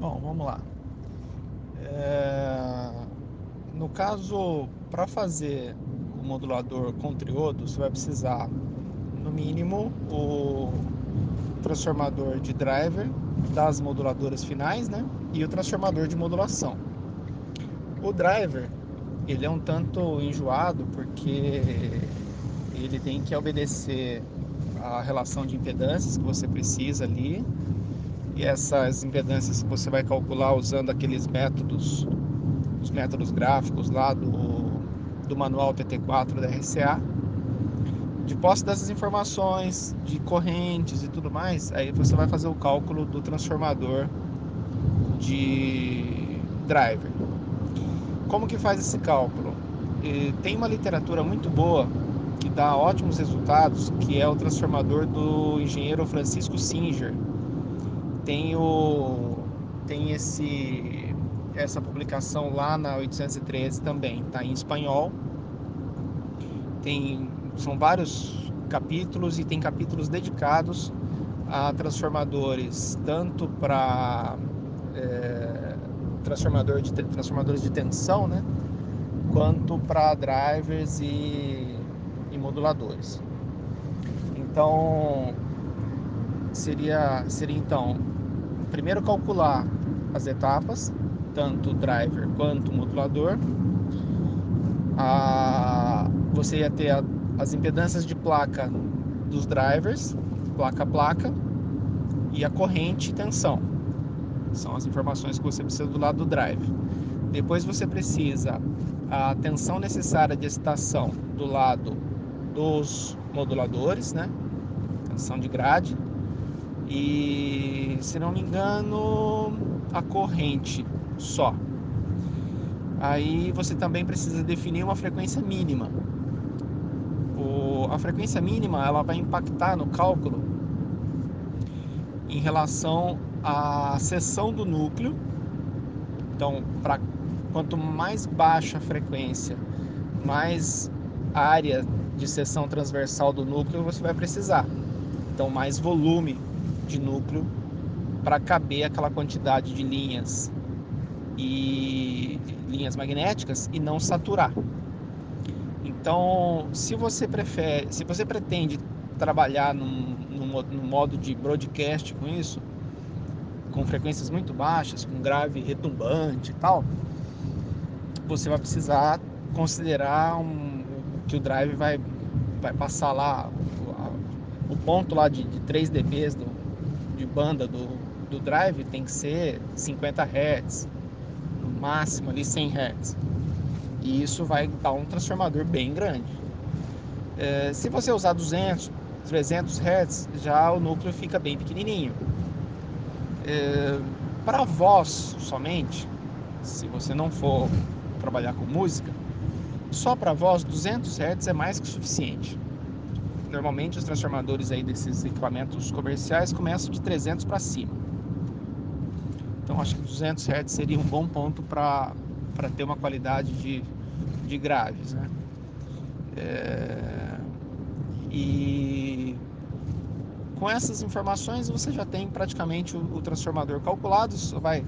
Bom, vamos lá. É... No caso, para fazer o modulador com triodo, você vai precisar, no mínimo, o transformador de driver das moduladoras finais, né? E o transformador de modulação. O driver, ele é um tanto enjoado porque ele tem que obedecer a relação de impedâncias que você precisa ali e essas impedâncias você vai calcular usando aqueles métodos, os métodos gráficos lá do, do manual TT4 da RCA. De posse dessas informações, de correntes e tudo mais, aí você vai fazer o cálculo do transformador de driver. Como que faz esse cálculo? Tem uma literatura muito boa que dá ótimos resultados, que é o transformador do engenheiro Francisco Singer, tem o tem esse essa publicação lá na 813 também, tá em espanhol. Tem são vários capítulos e tem capítulos dedicados a transformadores, tanto para é, transformador de transformadores de tensão, né, quanto para drivers e, e moduladores. Então seria seria então primeiro calcular as etapas, tanto driver quanto modulador. A, você ia ter a, as impedâncias de placa dos drivers, placa a placa, e a corrente e tensão. São as informações que você precisa do lado do drive. Depois você precisa a tensão necessária de excitação do lado dos moduladores, né? Tensão de grade e, se não me engano, a corrente só. Aí você também precisa definir uma frequência mínima. O, a frequência mínima ela vai impactar no cálculo em relação à seção do núcleo. Então, quanto mais baixa a frequência, mais área de seção transversal do núcleo você vai precisar. Então, mais volume de núcleo para caber aquela quantidade de linhas e linhas magnéticas e não saturar. Então, se você prefere, se você pretende trabalhar num modo de broadcast com isso, com frequências muito baixas, com grave retumbante e tal, você vai precisar considerar um, que o drive vai, vai passar lá o, o ponto lá de, de 3 dB do, de banda do, do drive tem que ser 50 Hz, no máximo ali 100 Hz. E isso vai dar um transformador bem grande. É, se você usar 200, 300 Hz, já o núcleo fica bem pequenininho. É, Para voz somente, se você não for trabalhar com música, só para voz 200 Hz é mais que suficiente. Normalmente os transformadores aí desses equipamentos comerciais começam de 300 para cima. Então acho que 200 Hz seria um bom ponto para ter uma qualidade de, de graves, né? É, e com essas informações você já tem praticamente o, o transformador calculado, só vai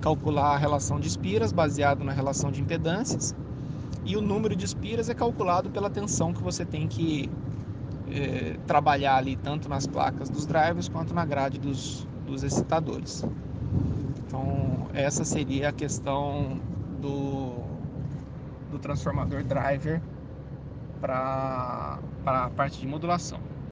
calcular a relação de espiras baseado na relação de impedâncias e o número de espiras é calculado pela tensão que você tem que é, trabalhar ali tanto nas placas dos drivers quanto na grade dos, dos excitadores. Então essa seria a questão do, do transformador driver para a parte de modulação.